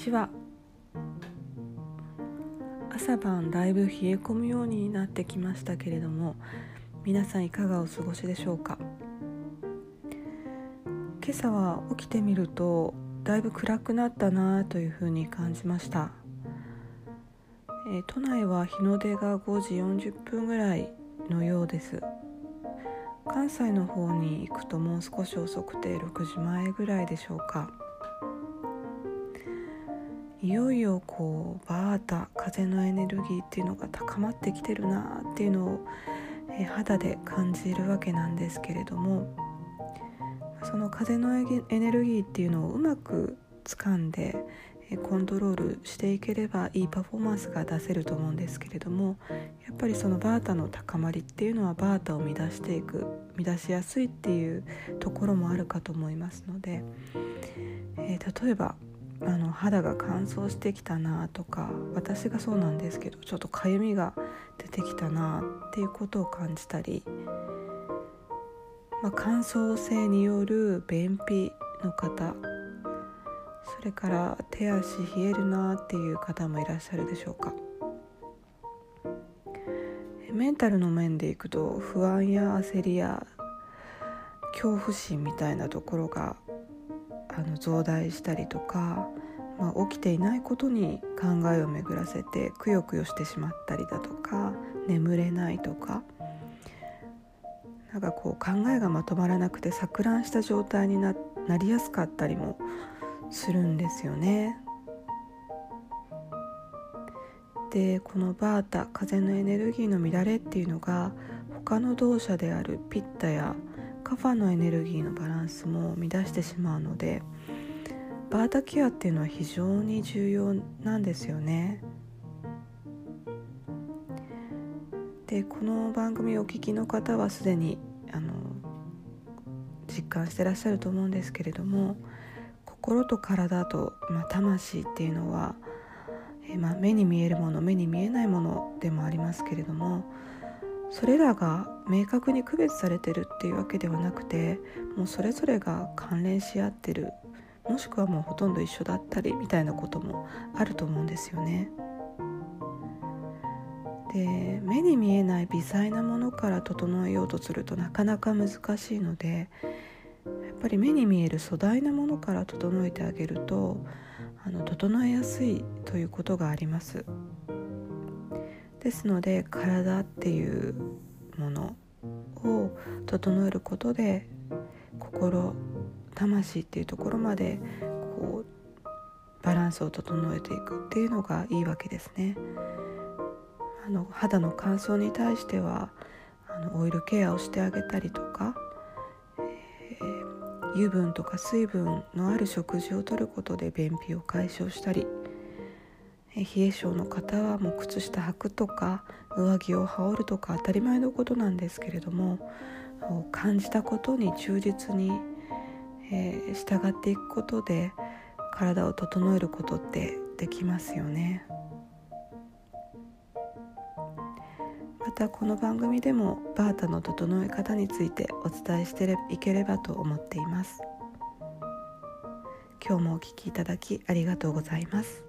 ちは。朝晩だいぶ冷え込むようになってきましたけれども皆さんいかがお過ごしでしょうか？今朝は起きてみるとだいぶ暗くなったなというふうに感じました、えー、都内は日の出が5時40分ぐらいのようです。関西の方に行くともう少し遅くて6時前ぐらいでしょうか。いよいよこうバータ風のエネルギーっていうのが高まってきてるなっていうのを、え肌で感じるわけなんですけれどもその風のエネルギーっていうのをうまく掴んでコントロールしていければいいパフォーマンスが出せると思うんですけれどもやっぱりそのバータの高まりっていうのはバータを乱していく乱しやすいっていうところもあるかと思いますので、えー、例えばあの肌が乾燥してきたなとか私がそうなんですけどちょっとかゆみが出てきたなっていうことを感じたり、まあ、乾燥性による便秘の方それから手足冷えるなっていう方もいらっしゃるでしょうか。メンタルの面でいくと不安や焦りや恐怖心みたいなところがあの増大したりとか、まあ、起きていないことに考えを巡らせてくよくよしてしまったりだとか眠れないとかなんかこう考えがまとまらなくて錯乱した状態にななりやすかったりもするんですよね。でこのバータ風のエネルギーの乱れっていうのが他の動作であるピッタやカファのエネルギーのバランスも乱してしまうのでバータケアっていうのは非常に重要なんですよね。でこの番組をお聞きの方はすでにあの実感してらっしゃると思うんですけれども心と体と、まあ、魂っていうのは、えまあ、目に見えるもの目に見えないものでもありますけれどもそれらが明確に区別されてるっていうわけではなくてもうそれぞれが関連し合ってるもしくはもうほとんど一緒だったりみたいなこともあると思うんですよね。で目に見えない微細なものから整えようとするとなかなか難しいのでやっぱり目に見える粗大なものから整えてあげるとあの整えやすいということがあります。ですので体っていうものを整えることで心魂っていうところまでこうバランスを整えていくっていうのがいいわけですね。あの肌の乾燥に対してはあのオイルケアをしてあげたりとか、えー、油分とか水分のある食事をとることで便秘を解消したり冷え性の方はもう靴下履くとか上着を羽織るとか当たり前のことなんですけれども感じたことに忠実に、えー、従っていくことで体を整えることってできますよねまたこの番組でもバータの整え方についてお伝えしていければと思っています今日もお聴きいただきありがとうございます。